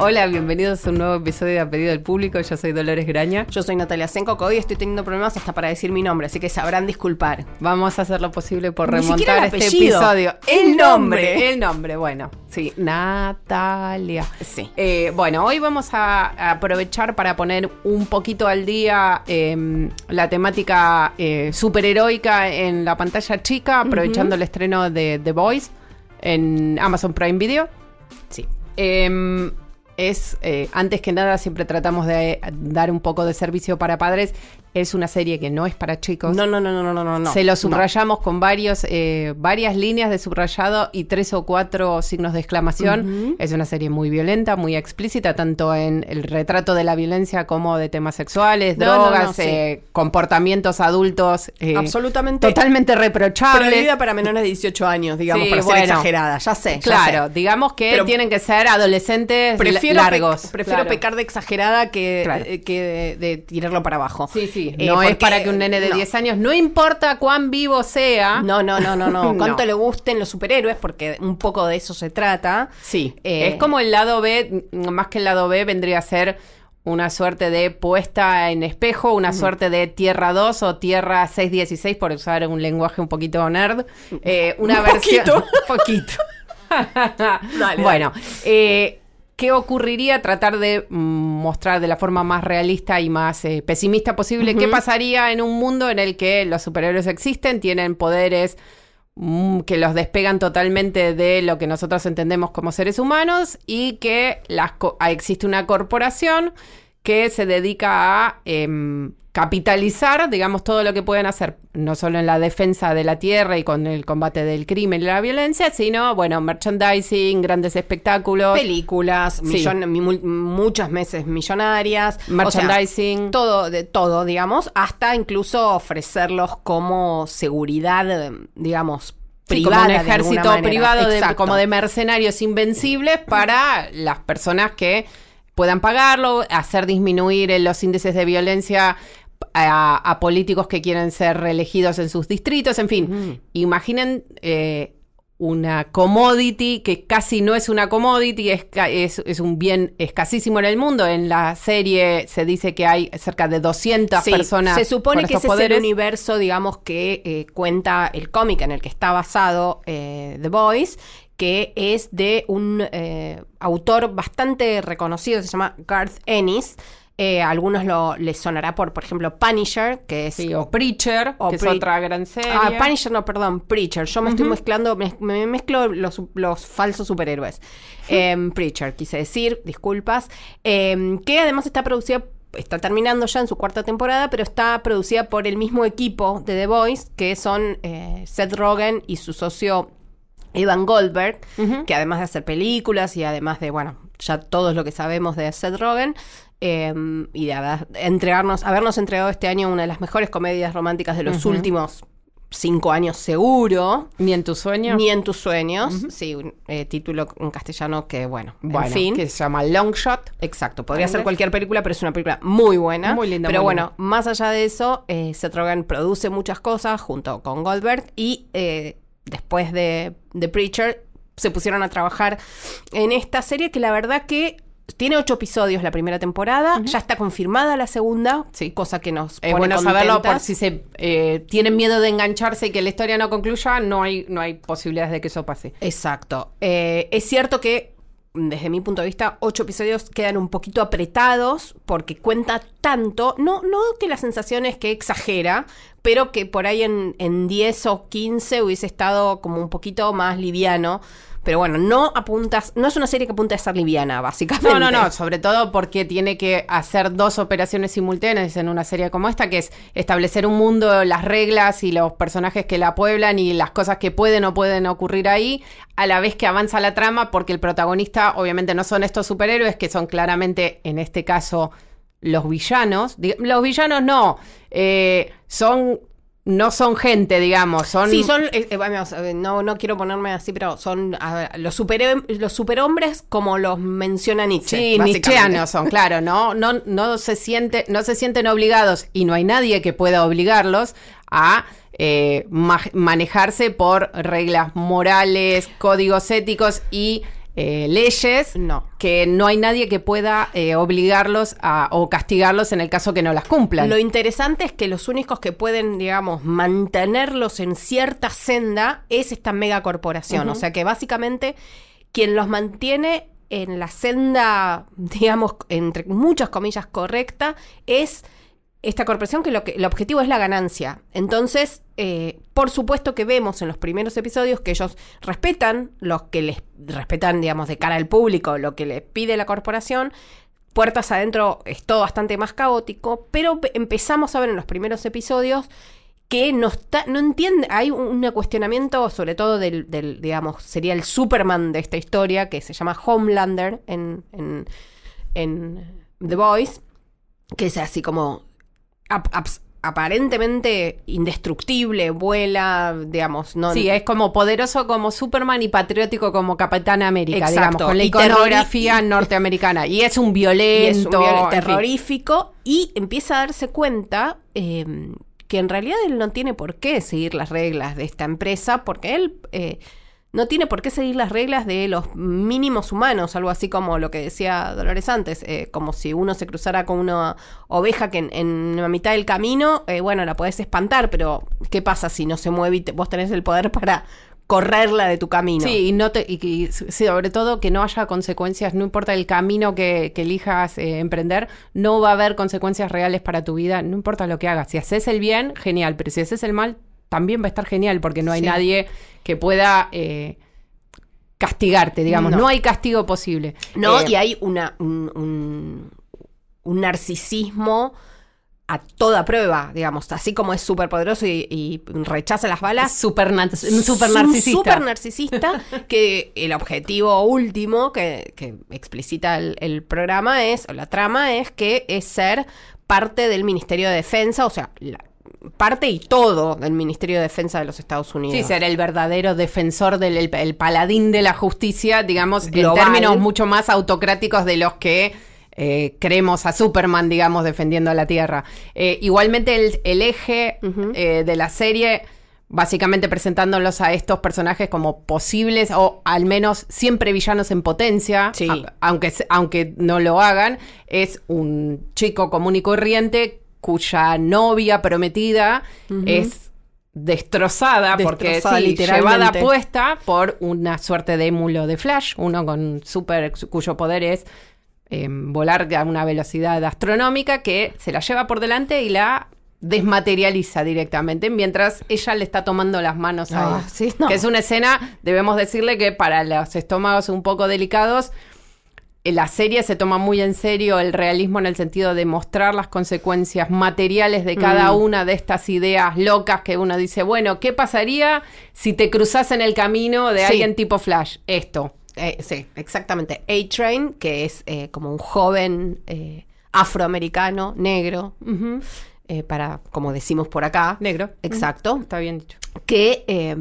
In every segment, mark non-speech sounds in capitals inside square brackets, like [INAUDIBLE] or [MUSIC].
Hola, bienvenidos a un nuevo episodio de A Pedido del Público. Yo soy Dolores Graña. Yo soy Natalia Senko, que hoy estoy teniendo problemas hasta para decir mi nombre, así que sabrán disculpar. Vamos a hacer lo posible por Ni remontar el este apellido. episodio. El nombre. El nombre, bueno. Sí, Natalia. Sí. Eh, bueno, hoy vamos a, aprovechar para poner un poquito al día eh, la temática eh, superheroica en la pantalla chica, aprovechando el estreno de The Voice en Amazon Prime Video. Sí. Es, eh, antes que nada, siempre tratamos de dar un poco de servicio para padres. Es una serie que no es para chicos. No, no, no, no, no, no, no. Se lo No. subrayamos con varios, eh, varias líneas de subrayado y tres o cuatro signos de exclamación. Es una serie muy violenta, muy explícita, tanto en el retrato de la violencia como de temas sexuales, No, drogas, no, sí. eh, comportamientos adultos. eh, Absolutamente Totalmente reprochables. prohibida para menores de 18 años, digamos, Sí, para ser exagerada. Ya sé, ya Claro, sé. digamos que Pero tienen que ser adolescentes Prefiero, pe- largos. prefiero claro. pecar de exagerada que, Claro. eh, que de, de tirarlo para abajo. Sí, sí. Eh, no es para que un nene de no. 10 años, no importa cuán vivo sea. No, no, no, no, no. [LAUGHS] No. Cuánto le gusten los superhéroes, porque un poco de eso se trata. Sí, Eh, es como el lado B, mm, más que el lado B vendría a ser una suerte de puesta en espejo, una suerte de Tierra 2 o Tierra 616, por usar un lenguaje un poquito nerd. Eh, una Un versión... poquito. [LAUGHS] poquito. [LAUGHS] Dale, bueno, eh, ¿qué ocurriría? Tratar de mm, mostrar de la forma más realista y más eh, pesimista posible qué pasaría en un mundo en el que los superhéroes existen, tienen poderes mm, que los despegan totalmente de lo que nosotros entendemos como seres humanos y que las co- ah, existe una corporación que se dedica a em, capitalizar, digamos, todo lo que pueden hacer, no solo en la defensa de la tierra y con el combate del crimen y la violencia, sino, bueno, merchandising, grandes espectáculos. Películas, Sí. millon- mi- muchas meses millonarias. o sea, Merchandising. todo, de todo, digamos, hasta incluso ofrecerlos como seguridad, digamos, Sí, como privada. un ejército privado, de, como de mercenarios invencibles para las personas que puedan pagarlo, hacer disminuir los índices de violencia a, a políticos que quieren ser reelegidos en sus distritos, en fin. Imaginen eh, una commodity que casi no es una commodity, es, es, es un bien escasísimo en el mundo. En la serie se dice que hay cerca de 200 Sí, personas. Se supone que ese es el universo, digamos, que eh, cuenta el cómic en el que está basado eh, The Voice, que es de un eh, autor bastante reconocido, se llama Garth Ennis. Eh, a algunos lo, les sonará por, por ejemplo, Punisher, que es Sí, o Preacher, O que Pre- es otra gran serie. Ah, Punisher, no, perdón, Preacher. Yo me estoy mezclando, me, me mezclo los, los falsos superhéroes. [LAUGHS] Em, Preacher, quise decir, disculpas. Em, que además está producida, está terminando ya en su cuarta temporada, pero está producida por el mismo equipo de The Voice, que son eh, Seth Rogen y su socio Evan Goldberg, que además de hacer películas y además de, bueno, ya todo lo que sabemos de Seth Rogen, eh, y de haber- entregarnos, habernos entregado este año una de las mejores comedias románticas de los últimos cinco años seguro. Ni en tus sueños. Ni en tus sueños. Sí, un eh, título en castellano que, bueno, Bueno, en fin. que se llama Long Shot. Exacto, podría ser cualquier película, pero es una película muy buena. Muy linda, Pero muy bueno, más allá de eso, eh, Seth Rogen produce muchas cosas junto con Goldberg y eh, después de The Preacher se pusieron a trabajar en esta serie que la verdad que tiene ocho episodios la primera temporada, ya está confirmada la segunda, Sí. cosa que nos Es bueno saberlo por si se eh, tienen miedo de engancharse y que la historia no concluya, no hay, no hay posibilidades de que eso pase. Exacto. Eh, es cierto que, desde mi punto de vista, ocho episodios quedan un poquito apretados porque cuenta tanto. No, no que la sensación es que exagera, pero que por ahí en, en 10 o 15 hubiese estado como un poquito más liviano. Pero bueno, no apuntas, no es una serie que apunta a ser liviana, básicamente. No, no, no, sobre todo porque tiene que hacer dos operaciones simultáneas en una serie como esta, que es establecer un mundo, las reglas y los personajes que la pueblan y las cosas que pueden o pueden ocurrir ahí, a la vez que avanza la trama, porque el protagonista obviamente no son estos superhéroes, que son claramente, en este caso, los villanos. Los villanos no. eh, son no son gente, digamos, son... Sí, son, eh, eh, vamos, eh, no, no quiero ponerme así, pero son a los, super, los superhombres como los menciona Nietzsche. Sí, nietzscheanos son, claro, ¿no? No, no, se siente, no se sienten obligados y no hay nadie que pueda obligarlos a eh, ma- manejarse por reglas morales, códigos éticos y eh, leyes No. que no hay nadie que pueda eh, obligarlos a, o castigarlos en el caso que no las cumplan. Lo interesante es que los únicos que pueden, digamos, mantenerlos en cierta senda es esta megacorporación. O sea que básicamente quien los mantiene en la senda, [LAUGHS] digamos, entre muchas comillas, correcta, es esta corporación que, lo que el objetivo es la ganancia. Entonces, eh, por supuesto que vemos en los primeros episodios que ellos respetan los que les respetan, digamos, de cara al público, lo que les pide la corporación. Puertas adentro es todo bastante más caótico, pero pe- empezamos a ver en los primeros episodios que no está, no entiende, hay un, un cuestionamiento sobre todo del, del, digamos, sería el Superman de esta historia, que se llama Homelander en, en, en The Voice, que es así como ap- aparentemente indestructible, vuela, digamos, no Sí, es como poderoso como Superman y patriótico como Capitán América, Exacto. digamos, con la iconografía norteamericana. Y es un [LAUGHS] y violento. es un viol- en fin. terrorífico y empieza a darse cuenta eh, que en realidad él no tiene por qué seguir las reglas de esta empresa porque él eh, no tiene por qué seguir las reglas de los mínimos humanos, algo así como lo que decía Dolores antes, eh, como si uno se cruzara con una oveja que en, en la mitad del camino, eh, bueno, la podés espantar, pero ¿qué pasa si no se mueve y te- vos tenés el poder [LAUGHS] para correrla de tu camino? Sí, y, no te, y, y sobre todo que no haya consecuencias, no importa el camino que, que elijas eh, emprender, no va a haber consecuencias reales para tu vida, no importa lo que hagas. Si haces el bien, genial, pero si haces el mal, también va a estar genial, porque no hay Sí. nadie que pueda eh, castigarte, digamos, no. No. hay castigo posible. ¿no? Eh, y hay una, un, un- un narcisismo a toda prueba, digamos, así como es súper poderoso y, y rechaza las balas. super, nar- un es super narcisista. súper narcisista [LAUGHS] que el objetivo último que, que explicita el, el programa es, o la trama es que es ser parte del Ministerio de Defensa, o sea, la- parte y todo del Ministerio de Defensa de los Estados Unidos. Sí, ser el verdadero defensor del el, el paladín de la justicia, digamos, Global. en términos mucho más autocráticos de los que eh, creemos a Superman, digamos, defendiendo a la Tierra. Eh, igualmente el, el eje eh, de la serie, básicamente presentándolos a estos personajes como posibles o al menos siempre villanos en potencia, Sí. a- aunque, aunque no lo hagan, es un chico común y corriente cuya novia prometida es destrozada, porque sí, llevada puesta por una suerte de émulo de Flash, uno con super cuyo poder es eh, volar a una velocidad astronómica que se la lleva por delante y la desmaterializa directamente mientras ella le está tomando las manos a Ah, él. sí, no. Que es una escena, debemos decirle que para los estómagos un poco delicados, la serie se toma muy en serio el realismo en el sentido de mostrar las consecuencias materiales de cada Mm. una de estas ideas locas que uno dice, bueno, ¿qué pasaría si te cruzas en el camino de Sí. alguien tipo Flash? Esto. Eh, sí, exactamente. A-Train, que es eh, como un joven eh, afroamericano, negro, eh, para, como decimos por acá. Negro. Exacto. Está bien dicho. Que eh,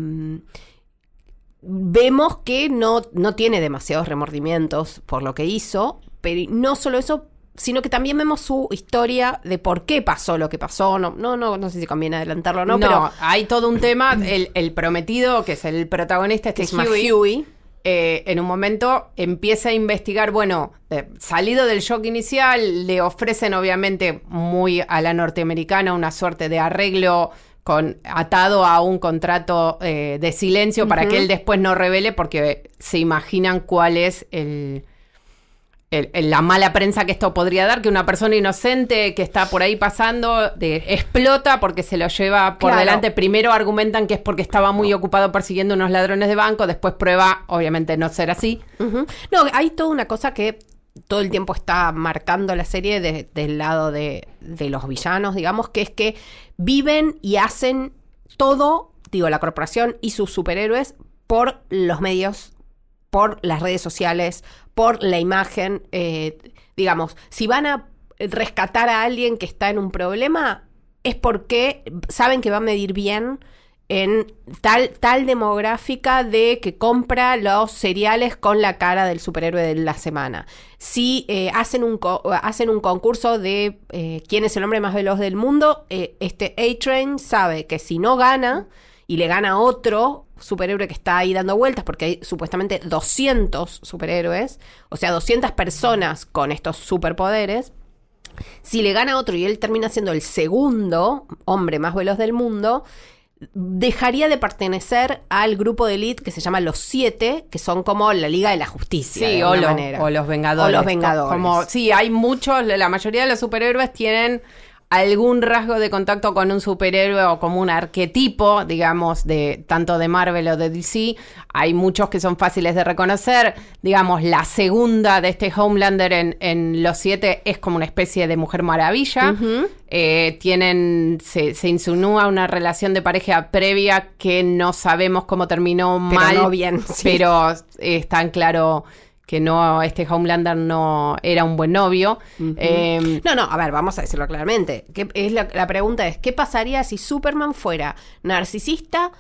vemos que no, no tiene demasiados remordimientos por lo que hizo, pero no solo eso, sino que también vemos su historia de por qué pasó lo que pasó. No, no, no, no sé si conviene adelantarlo o no, No, pero hay todo un tema. El, el prometido, que es el protagonista, este que es Huey. eh, en un momento empieza a investigar, bueno, eh, salido del shock inicial, le ofrecen obviamente muy a la norteamericana una suerte de arreglo con atado a un contrato eh, de silencio para que él después no revele porque se imaginan cuál es el, el- el- la mala prensa que esto podría dar, que una persona inocente que está por ahí pasando de- explota porque se lo lleva por Claro. delante. Primero argumentan que es porque estaba muy ocupado persiguiendo unos ladrones de banco, después prueba, obviamente, no ser así. No, hay toda una cosa que todo el tiempo está marcando la serie de- del lado de, de los villanos, digamos, que es que viven y hacen todo, digo, la corporación y sus superhéroes por los medios, por las redes sociales, por la imagen. eh, digamos, si van a rescatar a alguien que está en un problema, es porque saben que va a medir bien en tal, tal demográfica de que compra los cereales con la cara del superhéroe de la semana. Si eh, hacen, un hacen un concurso de eh, quién es el hombre más veloz del mundo, eh, este A-Train sabe que si no gana y le gana otro superhéroe que está ahí dando vueltas, porque hay supuestamente 200 superhéroes, o sea, 200 personas con estos superpoderes, si le gana otro y él termina siendo el segundo hombre más veloz del mundo, dejaría de pertenecer al grupo de elite que se llama Los Siete, que son como la Liga de la Justicia. Sí, de o, manera. o, los Vengadores. O los Vengadores. Como, sí, hay muchos, la mayoría de los superhéroes tienen algún rasgo de contacto con un superhéroe o como un arquetipo, digamos, de tanto de Marvel o de DC. Hay muchos que son fáciles de reconocer. Digamos, la segunda de este Homelander en, en Los Siete es como una especie de Mujer Maravilla. eh, tienen, se, se, insinúa una relación de pareja previa que no sabemos cómo terminó pero mal. No bien, [LAUGHS] sí. Pero es tan claro que no, este Homelander no era un buen novio. Uh -huh. eh, no, no, a ver, vamos a decirlo claramente. ¿Qué, es la, la, pregunta es, ¿qué pasaría si Superman fuera narcisista,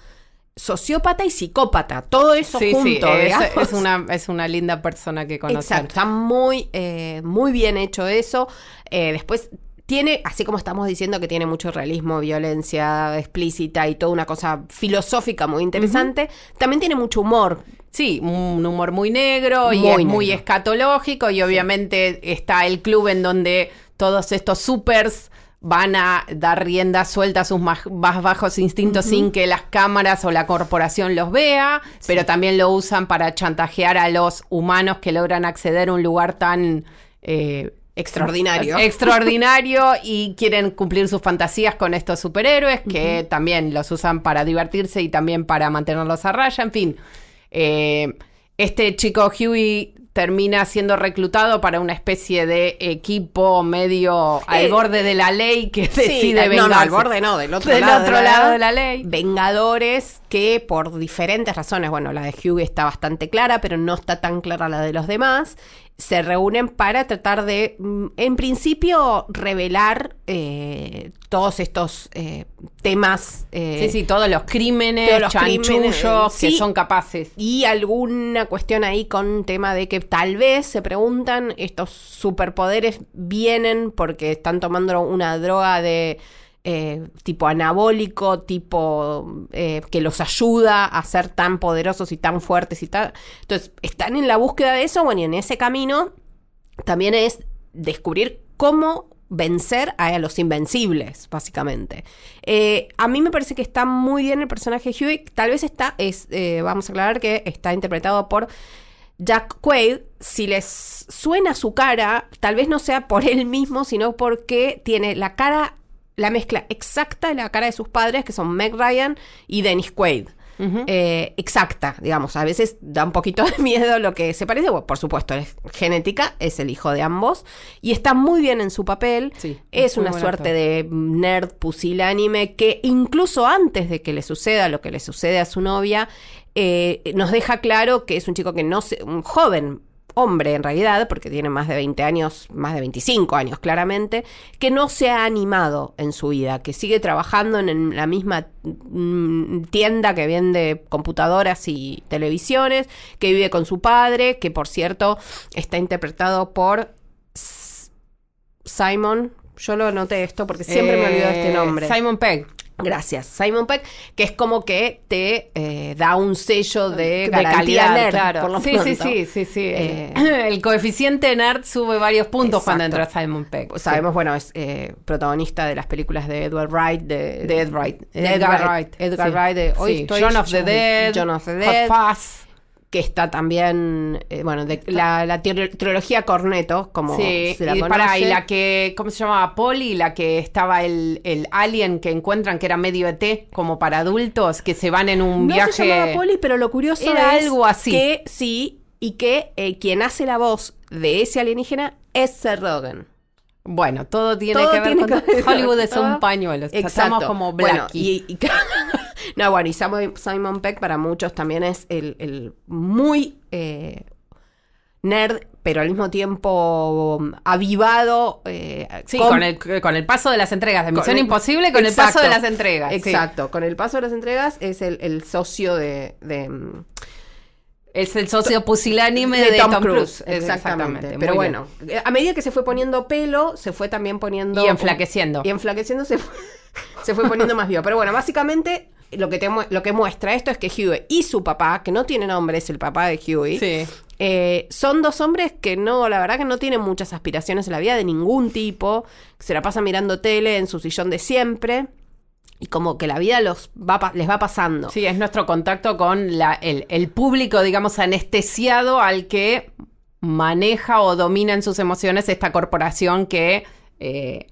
sociópata y psicópata? Todo eso sí, junto, sí, es, es, una, es una linda persona que conocer. Exacto, está muy, eh, muy bien hecho eso. Eh, después tiene, así como estamos diciendo que tiene mucho realismo, violencia explícita y toda una cosa filosófica muy interesante, uh -huh. también tiene mucho humor. Sí, un humor muy negro muy y es negro. muy escatológico y obviamente está el club en donde todos estos supers van a dar rienda suelta a sus más, más bajos instintos uh -huh. sin que las cámaras o la corporación los vea, sí. pero también lo usan para chantajear a los humanos que logran acceder a un lugar tan... Eh, Extraordinario. [LAUGHS] Extraordinario y quieren cumplir sus fantasías con estos superhéroes que uh -huh. también los usan para divertirse y también para mantenerlos a raya. En fin, eh, este chico Huey termina siendo reclutado para una especie de equipo medio al Eh, borde de la ley que Sí, decide no, vengarse. no, al borde no, del otro, Del lado, otro de la- lado de la ley. Vengadores que por diferentes razones, bueno, la de Hughie está bastante clara, pero no está tan clara la de los demás, se reúnen para tratar de, mm, en principio, revelar eh, todos estos eh, temas. eh, Sí, sí, todos los crímenes, Todos los chanchullos crímenes, que sí. son capaces. Y alguna cuestión ahí con tema de que tal vez se preguntan, estos superpoderes vienen porque están tomando una droga de eh, tipo anabólico, tipo eh, que los ayuda a ser tan poderosos y tan fuertes y tal. Entonces, están en la búsqueda de eso, bueno, y en ese camino también es descubrir cómo vencer a los invencibles, básicamente. Eh, a mí me parece que está muy bien el personaje Huey. Tal vez está, es, vamos a aclarar que está interpretado por Jack Quaid. Si les suena su cara, tal vez no sea por él mismo, sino porque tiene la cara, la mezcla exacta de la cara de sus padres, que son Meg Ryan y Dennis Quaid. Eh, exacta, digamos. A veces da un poquito de [LAUGHS] miedo lo que se parece. Bueno, por supuesto, es genética, es el hijo de ambos. Y está muy bien en su papel. Sí, es una suerte actor. de nerd pusilánime que incluso antes de que le suceda lo que le sucede a su novia, eh, nos deja claro que es un chico que no se, un joven hombre en realidad, porque tiene más de 20 años, más de 25 años claramente, que no se ha animado en su vida, que sigue trabajando en, la misma mm, tienda que vende computadoras y televisiones, que vive con su padre, que por cierto está interpretado por Simon. Yo lo anoté esto porque siempre me olvido de este Eh, nombre. Simon Pegg. Gracias, Simon Peck, que es como que te eh, da un sello de, calidad, nerd, claro. por lo sí, sí, sí, sí, sí. Eh, el coeficiente nerd sube varios puntos cuando Exacto. entra Simon. Pues Sabemos, bueno, es eh, protagonista de las películas de Edward Wright, de, De Ed Wright. Edgar Wright. Edgar sí. Wright de hoy estoy- John of the Dead. John of the Hot Dead, Fuzz. Que está también, eh, bueno, de la, la trilogía Corneto, como Sí, se la y, conoce. pará, y la que, ¿cómo se llamaba? Polly, la que estaba el, el alien que encuentran que era medio ET, como para adultos, que se van en un no viaje. se llamaba Polly, pero lo curioso Era es algo así. que sí, y que eh, quien hace la voz de ese alienígena es Seth Rogen. Bueno, todo tiene Todo que ver tiene con. que Hollywood es un pañuelo. Exacto. Estamos como Bueno, Blackie. y, y- [LAUGHS] no, bueno, y Simon, Peck para muchos también es el, el muy eh, nerd, pero al mismo tiempo um, avivado. eh, Sí, con, el, con el paso de las entregas de Misión el- Imposible, con Exacto. el paso de las entregas. sí. Exacto, con el paso de las entregas es el, el socio de, de, Es el socio pusilánime de, Tom, Cruise. Exactamente. Pero bueno, eh, a medida que se fue poniendo pelo, se fue también poniendo. Y enflaqueciendo. Y enflaqueciendo se fue, [LAUGHS] se fue poniendo más vivo. Pero bueno, básicamente lo que, te mu- lo que muestra esto es que Huey y su papá, que no tiene nombre, es el papá de Huey, Sí. eh, son dos hombres que no, la verdad que no tienen muchas aspiraciones en la vida de ningún tipo, se la pasan mirando tele en su sillón de siempre. Y como que la vida los va, les va pasando. Sí, es nuestro contacto con la, el, el público, digamos, anestesiado al que maneja o domina en sus emociones esta corporación que eh,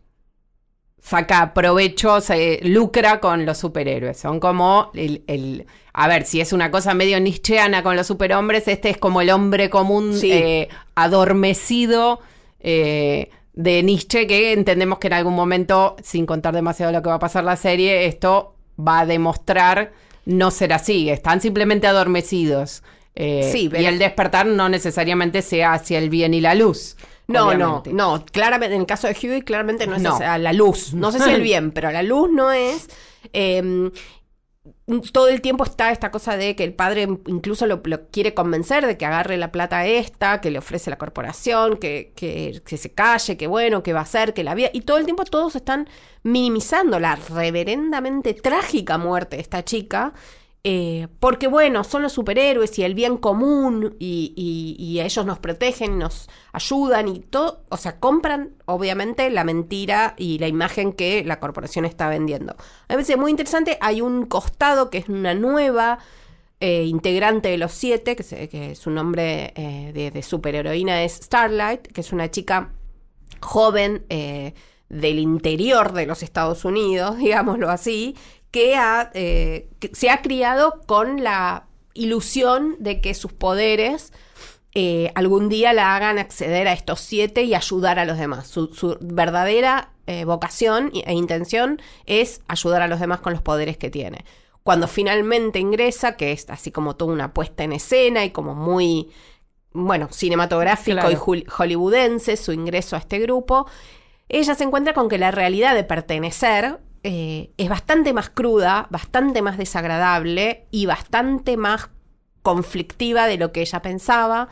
saca provecho, se lucra con los superhéroes. Son como el, el- a ver, si es una cosa medio nietzscheana con los superhombres, este es como el hombre común Sí. eh, adormecido. eh, de Nietzsche, que entendemos que en algún momento, sin contar demasiado lo que va a pasar la serie, esto va a demostrar no ser así. Están simplemente adormecidos. Eh, Sí, pero- Y el despertar no necesariamente sea hacia el bien y la luz. No, obviamente. no, no. Claramente, en el caso de Huey, claramente no es No. hacia la luz. No sé si el [LAUGHS] bien, pero la luz no es. eh, todo el tiempo está esta cosa de que el padre incluso lo, lo quiere convencer de que agarre la plata esta, que le ofrece la corporación, que, que, que se calle, que bueno, que va a hacer, que la vida. Y todo el tiempo todos están minimizando la reverendamente trágica muerte de esta chica. Eh, porque bueno, son los superhéroes y el bien común y, y- y ellos nos protegen, nos ayudan y todo, o sea, compran obviamente la mentira y la imagen que la corporación está vendiendo. A parece muy interesante, hay un costado que es una nueva eh, integrante de los siete, que, se- que su nombre eh, de, de superheroína es Starlight, que es una chica joven eh, del interior de los Estados Unidos, [LAUGHS] digámoslo así, que, ha, eh, que se ha criado con la ilusión de que sus poderes eh, algún día la hagan acceder a estos siete y ayudar a los demás. Su, su verdadera eh, vocación e intención es ayudar a los demás con los poderes que tiene. Cuando finalmente ingresa, que es así como toda una puesta en escena y como muy, bueno, cinematográfico Claro. y hollywoodense, su ingreso a este grupo, ella se encuentra con que la realidad de pertenecer eh, es bastante más cruda, bastante más desagradable y bastante más conflictiva de lo que ella pensaba,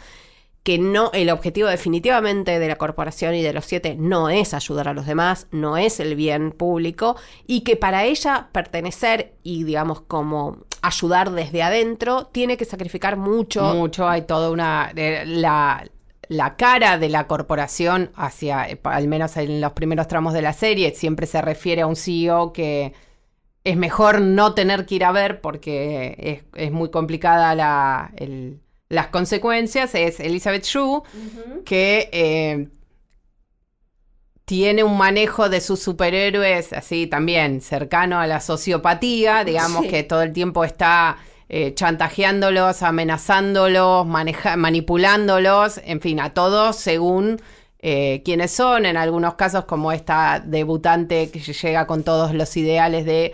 que no, el objetivo definitivamente de la corporación y de los siete no es ayudar a los demás, no es el bien público, y que para ella pertenecer y digamos como ayudar desde adentro, tiene que sacrificar mucho. Mucho, hay toda una... eh, la, la cara de la corporación hacia, eh, al menos en los primeros tramos de la serie, siempre se refiere a un CEO que es mejor no tener que ir a ver porque es, es muy complicada la, el- las consecuencias. Es Elizabeth Shue, que eh, tiene un manejo de sus superhéroes así también cercano a la sociopatía, digamos Sí. que todo el tiempo está eh, chantajeándolos, amenazándolos, maneja- manipulándolos, en fin, a todos según eh, quiénes son, en algunos casos como esta debutante que llega con todos los ideales de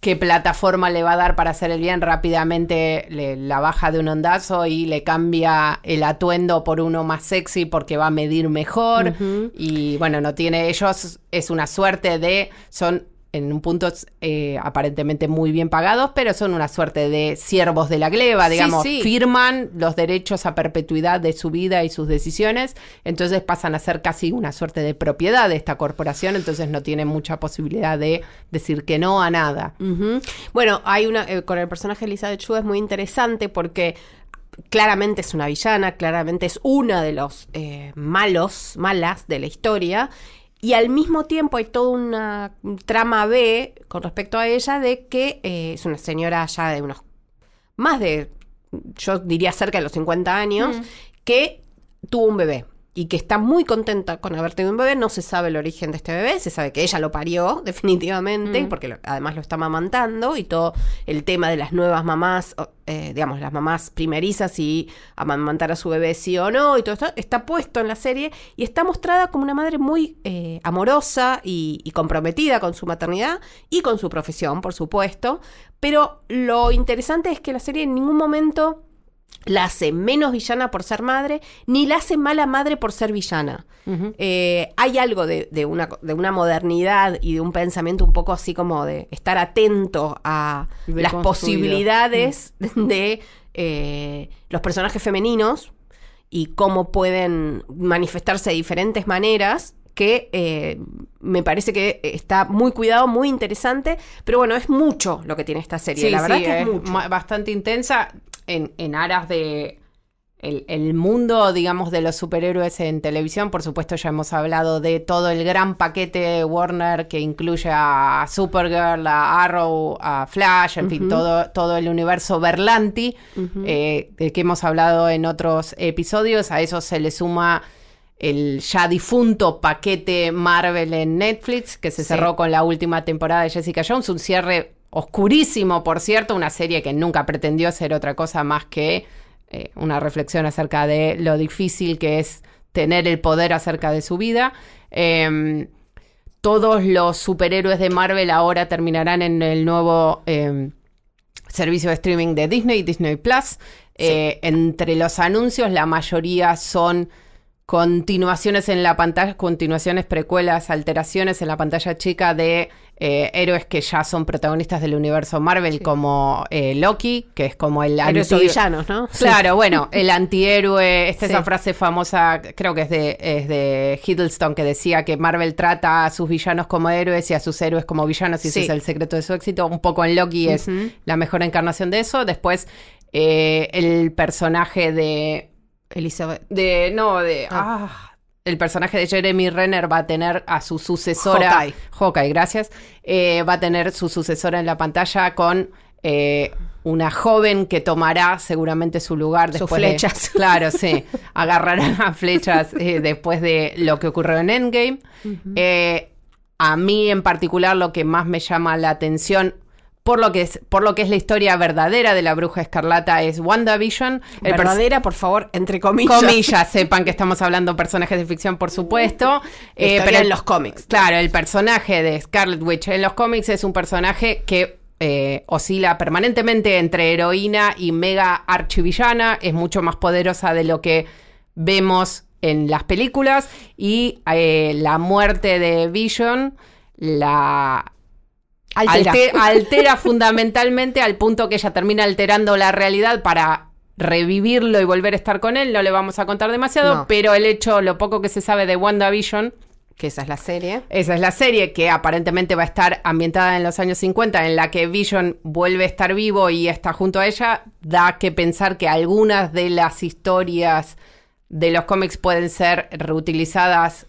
qué plataforma le va a dar para hacer el bien, rápidamente le- la baja de un ondazo y le cambia el atuendo por uno más sexy porque va a medir mejor. Y bueno, no tiene ellos, es una suerte de, son en un punto eh, aparentemente muy bien pagados, pero son una suerte de siervos de la gleba, digamos, sí. firman los derechos a perpetuidad de su vida y sus decisiones, entonces pasan a ser casi una suerte de propiedad de esta corporación, entonces no tienen mucha posibilidad de decir que no a nada. Bueno, hay una eh, con el personaje de Elizabeth Shue es muy interesante porque claramente es una villana, claramente es una de los eh, malos, malas de la historia. Y al mismo tiempo hay toda una trama B con respecto a ella de que eh, es una señora ya de unos más de, yo diría cerca de los 50 años, que tuvo un bebé y que está muy contenta con haber tenido un bebé. No se sabe el origen de este bebé, se sabe que ella lo parió [LAUGHS] definitivamente, porque lo- además lo está amamantando y todo el tema de las nuevas mamás, eh, digamos, las mamás primerizas y amamantar a su bebé sí o no, y todo esto está puesto en la serie y está mostrada como una madre muy eh, amorosa y, y comprometida con su maternidad y con su profesión, por supuesto. Pero lo interesante es que la serie en ningún momento la hace menos villana por ser madre, ni la hace mala madre por ser villana. Eh, hay algo de, de, una, de una modernidad y de un pensamiento un poco así como de estar atento a las posibilidades mm. [LAUGHS] de eh, los personajes femeninos y cómo pueden manifestarse de diferentes maneras que eh, me parece que está muy cuidado, muy interesante, pero bueno, es mucho lo que tiene esta serie, la verdad que es, bastante intensa en, en aras de el, mundo, digamos, de los superhéroes en televisión. Por supuesto, ya hemos hablado de todo el gran paquete Warner que incluye a Supergirl, a Arrow, a Flash, en fin, todo, todo el universo Berlanti, eh, del que hemos hablado en otros episodios. A eso se le suma el ya difunto paquete Marvel en Netflix, que se cerró con la última temporada de Jessica Jones, un cierre oscurísimo, por cierto, una serie que nunca pretendió ser otra cosa más que eh, una reflexión acerca de lo difícil que es tener el poder acerca de su vida. Em, todos los superhéroes de Marvel ahora terminarán en el nuevo em, servicio de streaming de Disney, Disney Plus. Eh, entre los anuncios, la mayoría son continuaciones en la pantalla, continuaciones, precuelas, alteraciones en la pantalla chica de eh, héroes que ya son protagonistas del universo Marvel, como eh, Loki, que es como el Héroes villanos, ¿no? [LAUGHS] Claro, bueno, el antihéroe, esta es esa frase famosa, creo que es de, es de Hiddleston, que decía que Marvel trata a sus villanos como héroes y a sus héroes como villanos, y ese es el secreto de su éxito. Un poco en Loki es la mejor encarnación de eso. Después, eh, el personaje de Elizabeth. De, no, de... Ah. ah. el personaje de Jeremy Renner va a tener a su sucesora... Hawkeye. Hawkeye, gracias. Eh, va a tener su sucesora en la pantalla con... Eh, una joven que tomará seguramente su lugar después Sus flechas. [LAUGHS] claro, sí. Agarrará flechas eh, después de lo que ocurrió en Endgame. a mí en particular lo que más me llama la atención por lo que es, por lo que es la historia verdadera de la bruja escarlata es WandaVision. El verdadera, por favor, entre comillas. Comillas, sepan que estamos hablando de personajes de ficción, por supuesto. Eh, pero en los cómics. Claro, el personaje de Scarlet Witch en los cómics es un personaje que eh, oscila permanentemente entre heroína y mega archivillana. Es mucho más poderosa de lo que vemos en las películas. Y eh, la muerte de Vision la Altera. fundamentalmente al punto que ella termina alterando la realidad para revivirlo y volver a estar con él. No le vamos a contar demasiado, pero el hecho, lo poco que se sabe de WandaVision, que esa es la serie. Esa es la serie que aparentemente va a estar ambientada en los años 50, en la que Vision vuelve a estar vivo y está junto a ella, da que pensar que algunas de las historias de los cómics pueden ser reutilizadas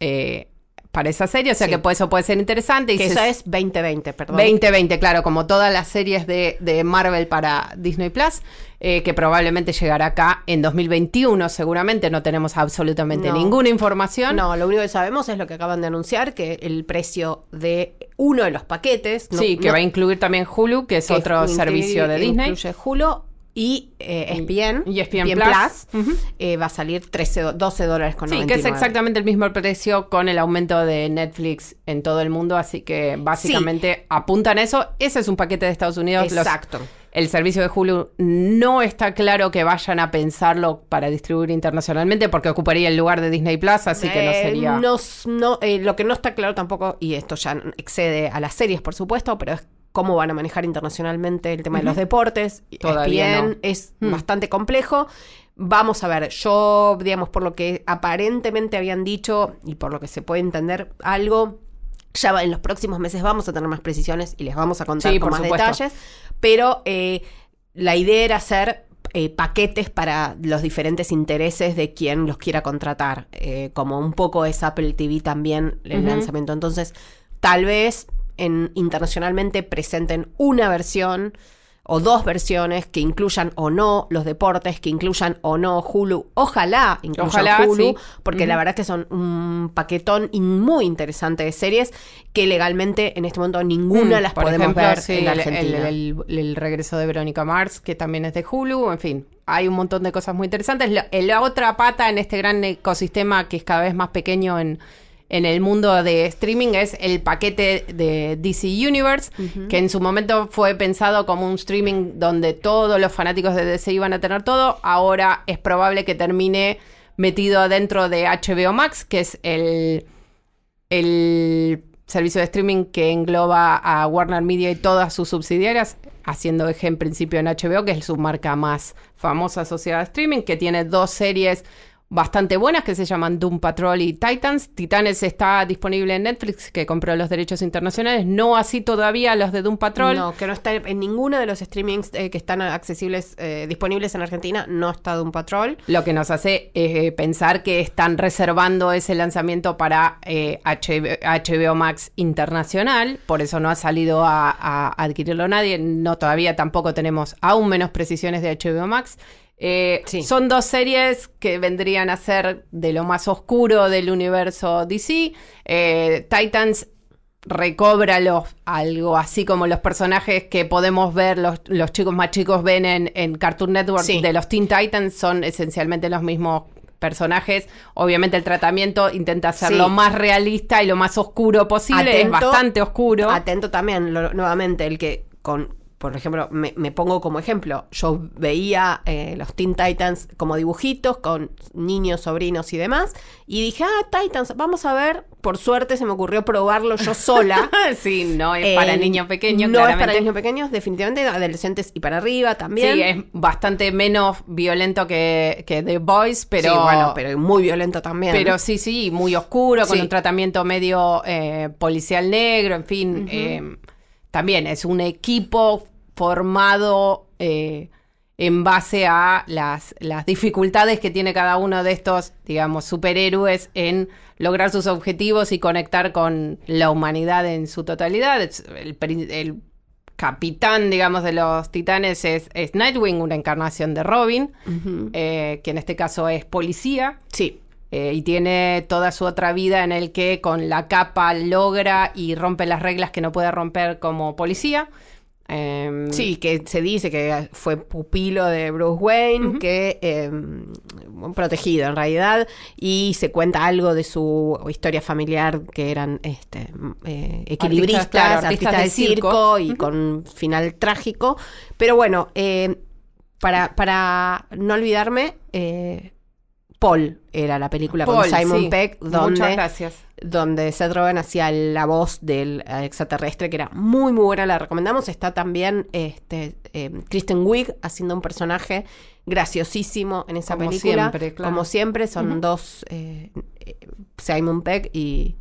eh, para esa serie, o sea que por eso puede ser interesante. Y que esa es 2020, perdón. 2020, claro, como todas las series de, Marvel para Disney Plus, eh, que probablemente llegará acá en 2021, seguramente no tenemos absolutamente ninguna información. No, lo único que sabemos es lo que acaban de anunciar, que el precio de uno de los paquetes... sí, que va a incluir también Hulu, que es otro servicio de Disney. Incluye Hulu y eh, ESPN, y ESPN, Plus, eh, va a salir 13, 12 dólares con Sí, que es exactamente el mismo precio con el aumento de Netflix en todo el mundo, así que básicamente apuntan eso. Ese es un paquete de Estados Unidos. Exacto. el servicio de Hulu no está claro que vayan a pensarlo para distribuir internacionalmente porque ocuparía el lugar de Disney Plus, así que no eh, sería... No, no, lo que no está claro tampoco, y esto ya excede a las series, por supuesto, pero es cómo van a manejar internacionalmente el tema de los deportes. Todavía es mm. bastante complejo. Vamos a ver, yo, digamos, por lo que aparentemente habían dicho y por lo que se puede entender algo, ya en los próximos meses vamos a tener más precisiones y les vamos a contar con más detalles. Pero eh, la idea era hacer eh, paquetes para los diferentes intereses de quien los quiera contratar, eh, como un poco es Apple TV también el lanzamiento. Entonces, tal vez en, internacionalmente presenten una versión o dos versiones que incluyan o no los deportes, que incluyan o no Hulu. Ojalá incluyan Hulu, porque la verdad que son un paquetón muy interesante de series que legalmente en este momento ninguna mm, las podemos ver en Argentina. El, regreso de Verónica Mars, que también es de Hulu, en fin. Hay un montón de cosas muy interesantes. la otra pata en este gran ecosistema que es cada vez más pequeño en, en el mundo de streaming es el paquete de DC Universe, que en su momento fue pensado como un streaming donde todos los fanáticos de DC iban a tener todo. Ahora es probable que termine metido dentro de HBO Max, que es el, el servicio de streaming que engloba a Warner Media y todas sus subsidiarias, haciendo eje en principio en HBO, que es su marca más famosa asociada a streaming, que tiene dos series bastante buenas que se llaman Doom Patrol y Titans. Titanes está disponible en Netflix, que compró los derechos internacionales, no así todavía los de Doom Patrol. No, que no está en ninguno de los streamings eh, que están accesibles, eh, disponibles en Argentina, no está Doom Patrol. Lo que nos hace eh, pensar que están reservando ese lanzamiento para HBO, Max internacional, por eso no ha salido a, a adquirirlo nadie, no todavía tampoco tenemos aún menos precisiones de HBO Max. Eh, son dos series que vendrían a ser de lo más oscuro del universo DC. Eh, Titans recobra los, algo así como los personajes que podemos ver, los, chicos más chicos ven en, Cartoon Network de los Teen Titans, son esencialmente los mismos personajes. Obviamente el tratamiento intenta ser lo más realista y lo más oscuro posible, es bastante oscuro. Atento también, nuevamente, el que con por ejemplo, me, pongo como ejemplo, yo veía eh, los Teen Titans como dibujitos con niños, sobrinos y demás, y dije, ah, Titans, vamos a ver. Por suerte se me ocurrió probarlo yo sola. [LAUGHS] sí, no es para niños pequeños. No es para niños pequeños, definitivamente, adolescentes y para arriba también. Sí, es bastante menos violento que, que The Boys, pero... Sí, bueno, pero muy violento también. Pero sí, sí, muy oscuro, con un tratamiento medio eh, policial negro, en fin. Eh, también es un equipo formado eh, en base a las, las, dificultades que tiene cada uno de estos, digamos, superhéroes en lograr sus objetivos y conectar con la humanidad en su totalidad. El, capitán, digamos, de los titanes es, Nightwing, una encarnación de Robin, eh, que en este caso es policía. Sí. Eh, y tiene toda su otra vida en el que con la capa logra y rompe las reglas que no puede romper como policía. Em, sí, que se dice que fue pupilo de Bruce Wayne, que eh, protegido en realidad, y se cuenta algo de su historia familiar que eran este, eh, equilibristas, artistas, de, circo, y con final trágico. Pero bueno, eh, para, para no olvidarme, eh, Paul era la película con Simon Peck, donde, donde Seth Rogen hacía la voz del extraterrestre, que era muy, muy buena, la recomendamos. Está también este, eh, Kristen Wiig haciendo un personaje graciosísimo en esa película. Como siempre, son dos, eh, Simon Peck y,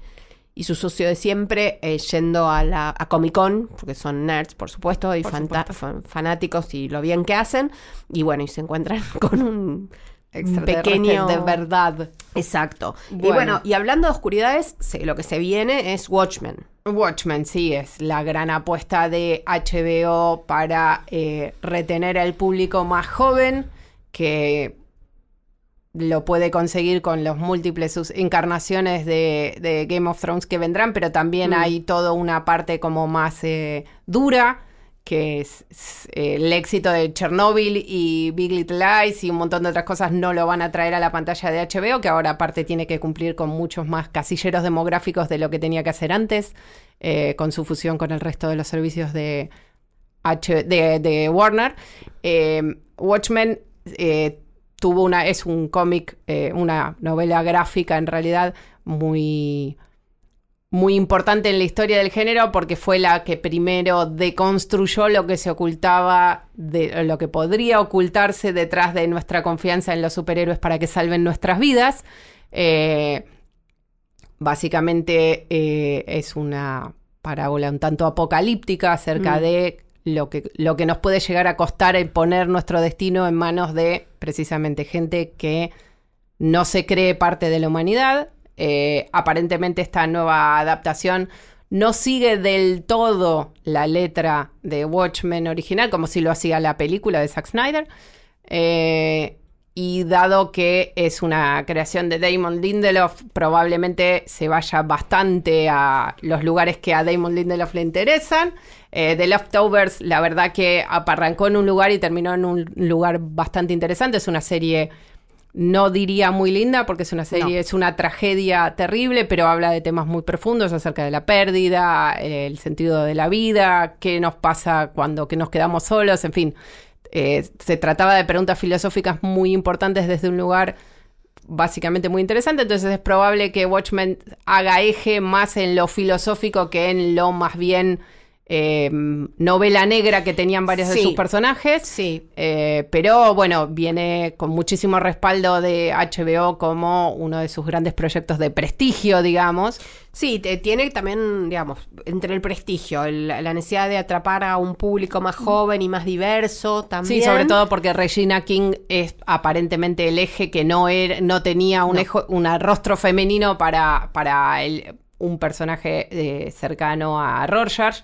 su socio de siempre, eh, yendo a, la, a Comic Con, porque son nerds, por supuesto, y fanáticos y lo bien que hacen. Y bueno, y se encuentran [LAUGHS] con un pequeño de verdad. Exacto. Y bueno, y hablando de oscuridades, lo que se viene es Watchmen. Watchmen, sí, es la gran apuesta de HBO para eh, retener al público más joven que lo puede conseguir con los múltiples encarnaciones de, Game of Thrones que vendrán, pero también mm. hay toda una parte como más eh, dura que es, eh, el éxito de Chernobyl y Big Little Lies y un montón de otras cosas no lo van a traer a la pantalla de HBO, que ahora aparte tiene que cumplir con muchos más casilleros demográficos de lo que tenía que hacer antes, eh, con su fusión con el resto de los servicios de, de, Warner. Eh, Watchmen tuvo una, es un cómic, una novela gráfica en realidad muy muy importante en la historia del género porque fue la que primero deconstruyó lo que se ocultaba, de lo que podría ocultarse detrás de nuestra confianza en los superhéroes para que salven nuestras vidas. Eh, básicamente eh, es una parábola un tanto apocalíptica acerca mm. de lo que, lo que nos puede llegar a costar el poner nuestro destino en manos de precisamente gente que no se cree parte de la humanidad eh, aparentemente esta nueva adaptación no sigue del todo la letra de Watchmen original, como si lo hacía la película de Zack Snyder. Eh, y dado que es una creación de Damon Lindelof, probablemente se vaya bastante a los lugares que a Damon Lindelof le interesan. Eh, The Leftovers, la verdad que arrancó en un lugar y terminó en un lugar bastante interesante. Es una serie no diría muy linda porque es una serie, No. es una tragedia terrible, pero habla de temas muy profundos acerca de la pérdida, el sentido de la vida, qué nos pasa cuando que nos quedamos solos, en fin. Eh, se trataba de preguntas filosóficas muy importantes desde un lugar básicamente muy interesante, entonces es probable que Watchmen haga eje más en lo filosófico que en lo más bien eh, novela negra que tenían varios de sus personajes. Sí. Eh, pero bueno, viene con muchísimo respaldo de HBO como uno de sus grandes proyectos de prestigio, digamos. Sí, te- tiene también, digamos, entre el prestigio, el- la necesidad de atrapar a un público más joven y más diverso también. Sí, sobre todo porque Regina King es aparentemente el eje que no era, no tenía un, No. ejo- un rostro femenino para, para el- un personaje eh, cercano a Rorschach,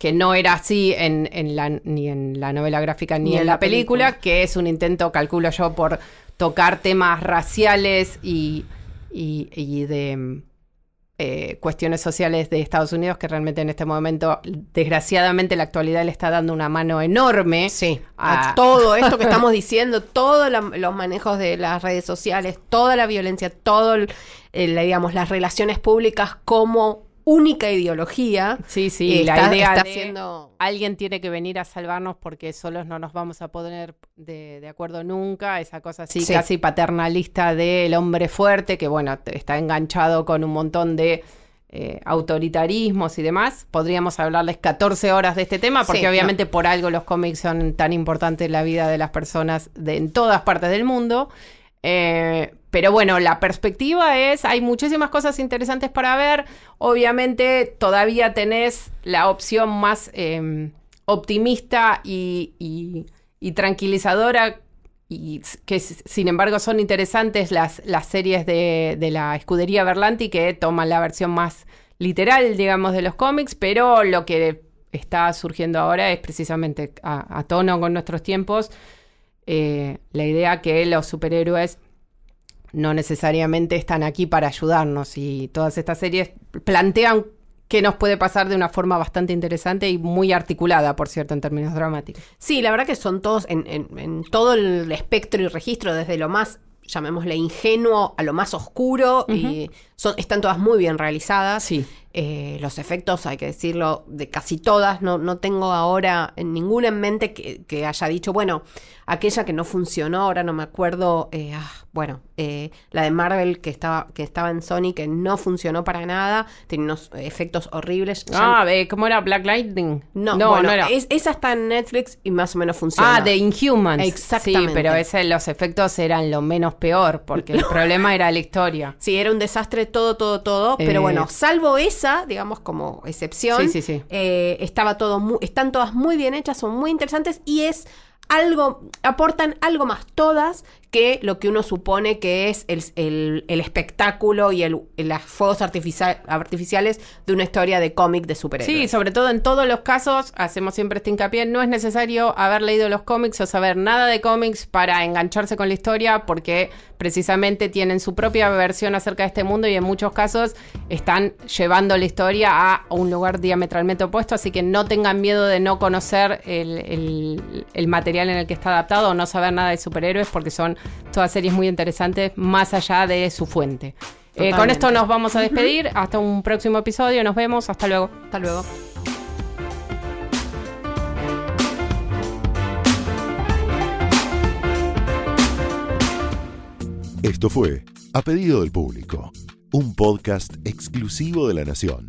que no era así en, en la, ni en la novela gráfica ni, en, la, película, que es un intento, calculo yo, por tocar temas raciales y, y- y de eh, cuestiones sociales de Estados Unidos que realmente en este momento, desgraciadamente, la actualidad le está dando una mano enorme. Sí, a- a todo esto que estamos [LAUGHS] diciendo, todos los manejos de las redes sociales, toda la violencia, todo, el- digamos, las relaciones públicas como única ideología. Sí, sí, la idea está de siendo- alguien tiene que venir a salvarnos porque solos no nos vamos a poner de, de acuerdo nunca, esa cosa así Sí. casi paternalista del hombre fuerte que bueno, está enganchado con un montón de eh, autoritarismos y demás. Podríamos hablarles 14 horas de este tema porque Sí, obviamente por algo los cómics son tan importantes en la vida de las personas de, en todas partes del mundo. Eh, pero bueno, la perspectiva es, hay muchísimas cosas interesantes para ver. Obviamente todavía tenés la opción más eh, optimista y, tranquilizadora, y que sin embargo son interesantes las, series de, la escudería Berlanti que toman la versión más literal, digamos, de los cómics, pero lo que está surgiendo ahora es precisamente a, a tono con nuestros tiempos eh, la idea que los superhéroes no necesariamente están aquí para ayudarnos y todas estas series plantean qué nos puede pasar de una forma bastante interesante y muy articulada, por cierto, en términos dramáticos. Sí, la verdad que son todos en, en- en todo el espectro y registro, desde lo más, llamémosle ingenuo, a lo más oscuro, y son, están todas muy bien realizadas. Sí. Eh, los efectos, hay que decirlo, de casi todas, no, no tengo ahora ninguna en mente que, que haya dicho, bueno, aquella que no funcionó, ahora no me acuerdo, eh, ah, bueno, eh, la de Marvel que estaba, que estaba en Sony, que no funcionó para nada, tenía unos efectos horribles. Ya- Ah, eh, ¿cómo era? Black Lightning. no, no, bueno, no era. es- esa está en Netflix y más o menos funciona. Ah, de Inhumans. Exactamente. Sí, pero ese, los efectos eran lo menos peor, porque el [LAUGHS] problema era la historia. Sí, era un desastre todo, todo, todo. Eh. Pero bueno, salvo esa, digamos, como excepción. Sí, sí, sí. eh, estaba todo están todas muy bien hechas, son muy interesantes y es algo, aportan algo más todas que lo que uno supone que es el, el- espectáculo y el, los fuegos artificia- artificiales de una historia de cómic de superhéroes. Sí, sobre todo en todos los casos, hacemos siempre este hincapié, no es necesario haber leído los cómics o saber nada de cómics para engancharse con la historia, porque precisamente tienen su propia versión acerca de este mundo y en muchos casos están llevando la historia a un lugar diametralmente opuesto, así que no tengan miedo de no conocer el- el material en el que está adaptado o no saber nada de superhéroes, porque son todas series muy interesantes más allá de su fuente. Eh, con esto nos vamos a despedir. Hasta un próximo episodio. Nos vemos. Hasta luego. Hasta luego. Esto fue A Pedido del Público, un podcast exclusivo de La Nación.